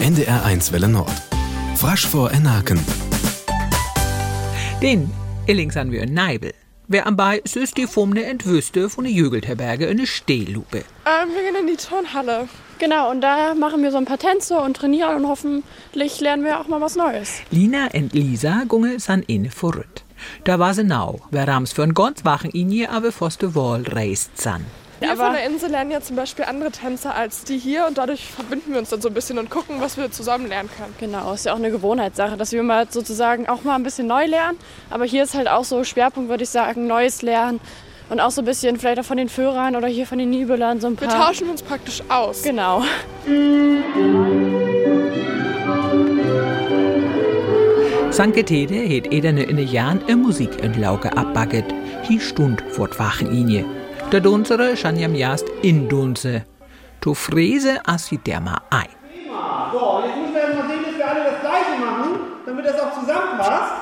NDR1 Welle Nord. Frasch vor Enaken. Den Illings an wir in Neibel. Wer am bei ist die Fumne entwüste von der Jugendherberge in eine Stehlupe. Ähm, wir gehen in die Turnhalle. Genau, und da machen wir so ein paar Tänze und trainieren und hoffentlich lernen wir auch mal was Neues. Lina und Lisa gunge san inne vorrüt. Da war sie nau, wer rams für ein ganz wachen Inje, aber foste Wall reist san. Wir Aber- von der Insel lernen ja zum Beispiel andere Tänzer als die hier und dadurch verbinden wir uns dann so ein bisschen und gucken, was wir zusammen lernen können. Genau, ist ja auch eine Gewohnheitssache, dass wir mal sozusagen auch mal ein bisschen neu lernen. Aber hier ist halt auch so Schwerpunkt, würde ich sagen, neues Lernen. Und auch so ein bisschen vielleicht auch von den Führern oder hier von den Nibelern so ein Wir paar. tauschen uns praktisch aus. Genau. Sanke Tede het ederne in Jahren e Musik in Lauke abbacket. Hi stund vor wachen Inje. Der Dunsere schan jam jast in Dunse. To Frese as hi der ma ei. So, jetzt müssen wir mal sehen, dass wir alle das Gleiche machen, damit das auch zusammenpasst.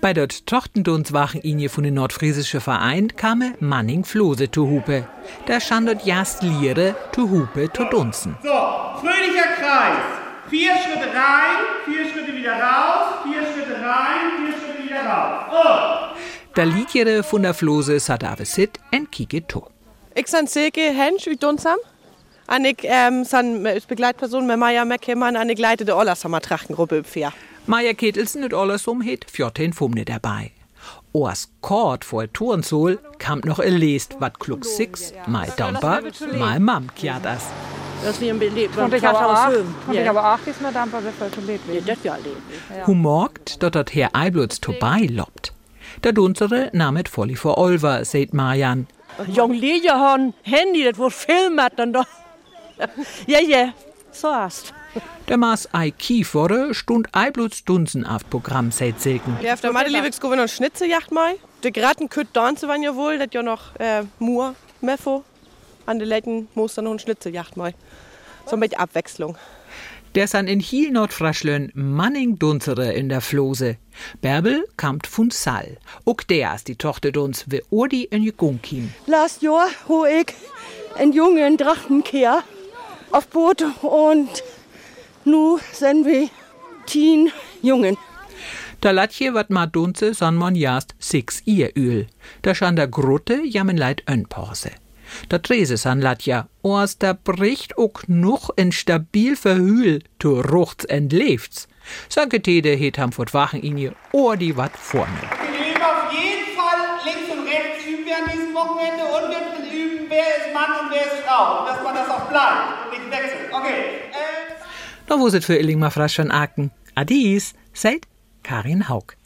Bei dort Tochtendunswachen Inje von den nordfriesische Verein kame Manning Flose to Hupe. Da stand dort jast Liere to Hupe to Dunzen. So, fröhlicher Kreis. Vier Schritte rein, vier Schritte wieder raus, vier Schritte rein, vier Schritte wieder raus. Und Da Liedjere von der Flose sat ave sit en kike to. Ik san Silke Hensch uit Dunsam. En ik um, san als begleitperson met Maya McKimman en ik leidde de Ollersammer Trachtengruppe vier. Maja Ketelsen und allersum het fjorten Fumne dabei. Oas Kord vor Turnsol kam noch e lest wat klug six, mal Damper, mal Mam kjadas. Dat we een beetje Want ik had al acht, want ik Ja, heb acht is maar dan pas even geleerd ja, dat ja alleen. Hu morgt, dat dat Herr Eibluts vorbei lobt. Der Dunsere namet volli vor Olver, seht Marjan. Jong liedje han handy, dat wordt veel met dan toch. Ja, ja, zo haast. Der Maas ei Kiefere stund Eibluts Dunsen auf Programm, seht Silken. Ja, auf der Madeliewicz gewinnen und Schnitzejacht mal. De Gratten kütt dansen waren ja wohl, dat ja noch äh, Mur, Meffo. An de Leuten muss dann noch ein Schnitzejacht mal. So mit Abwechslung. Der san in Hiel Nordfraschlön Manning Dunsere in der Flose. Bärbel kamt von Sall. Ook der ist die Tochter Duns, wie Urdi in Jegunkim. Last Jahr hoe ik een jongen Drachtenkeer auf Boot und nu sind wir tien Jungen. Da latje wat ma dunze san mon jast six Ieröl. Da schan der Grutte jammen leid Önpause. Da trese san latja, oas da bricht ook noch en stabil verhühl, to ruchts entleefts. Sanke Tede het ham fort wachen in ihr ohr die wat vorne. wir üben auf jeden Fall links und rechts üben wir an diesem Wochenende und wir üben, wer ist Mann und wer ist Frau. Und dass man das auch bleibt und nicht wechselt. Okay. Äh wo sit für Illing ma frasch von Aken? Adis, seid Karin Haug.